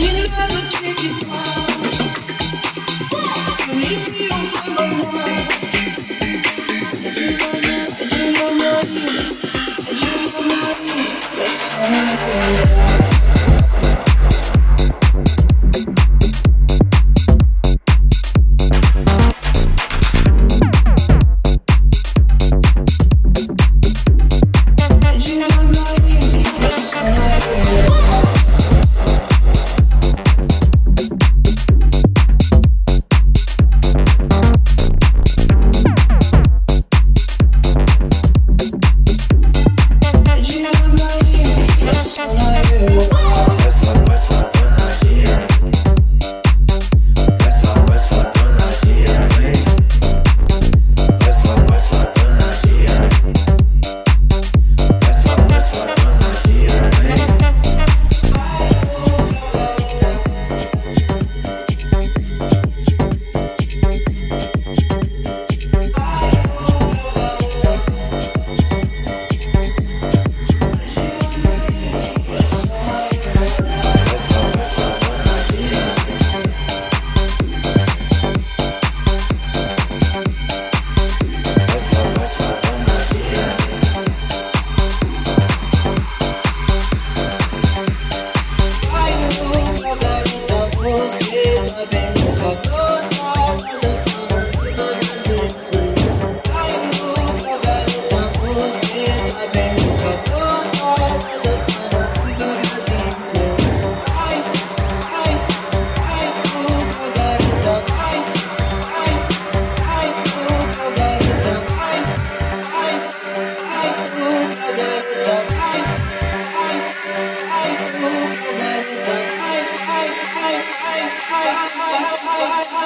If you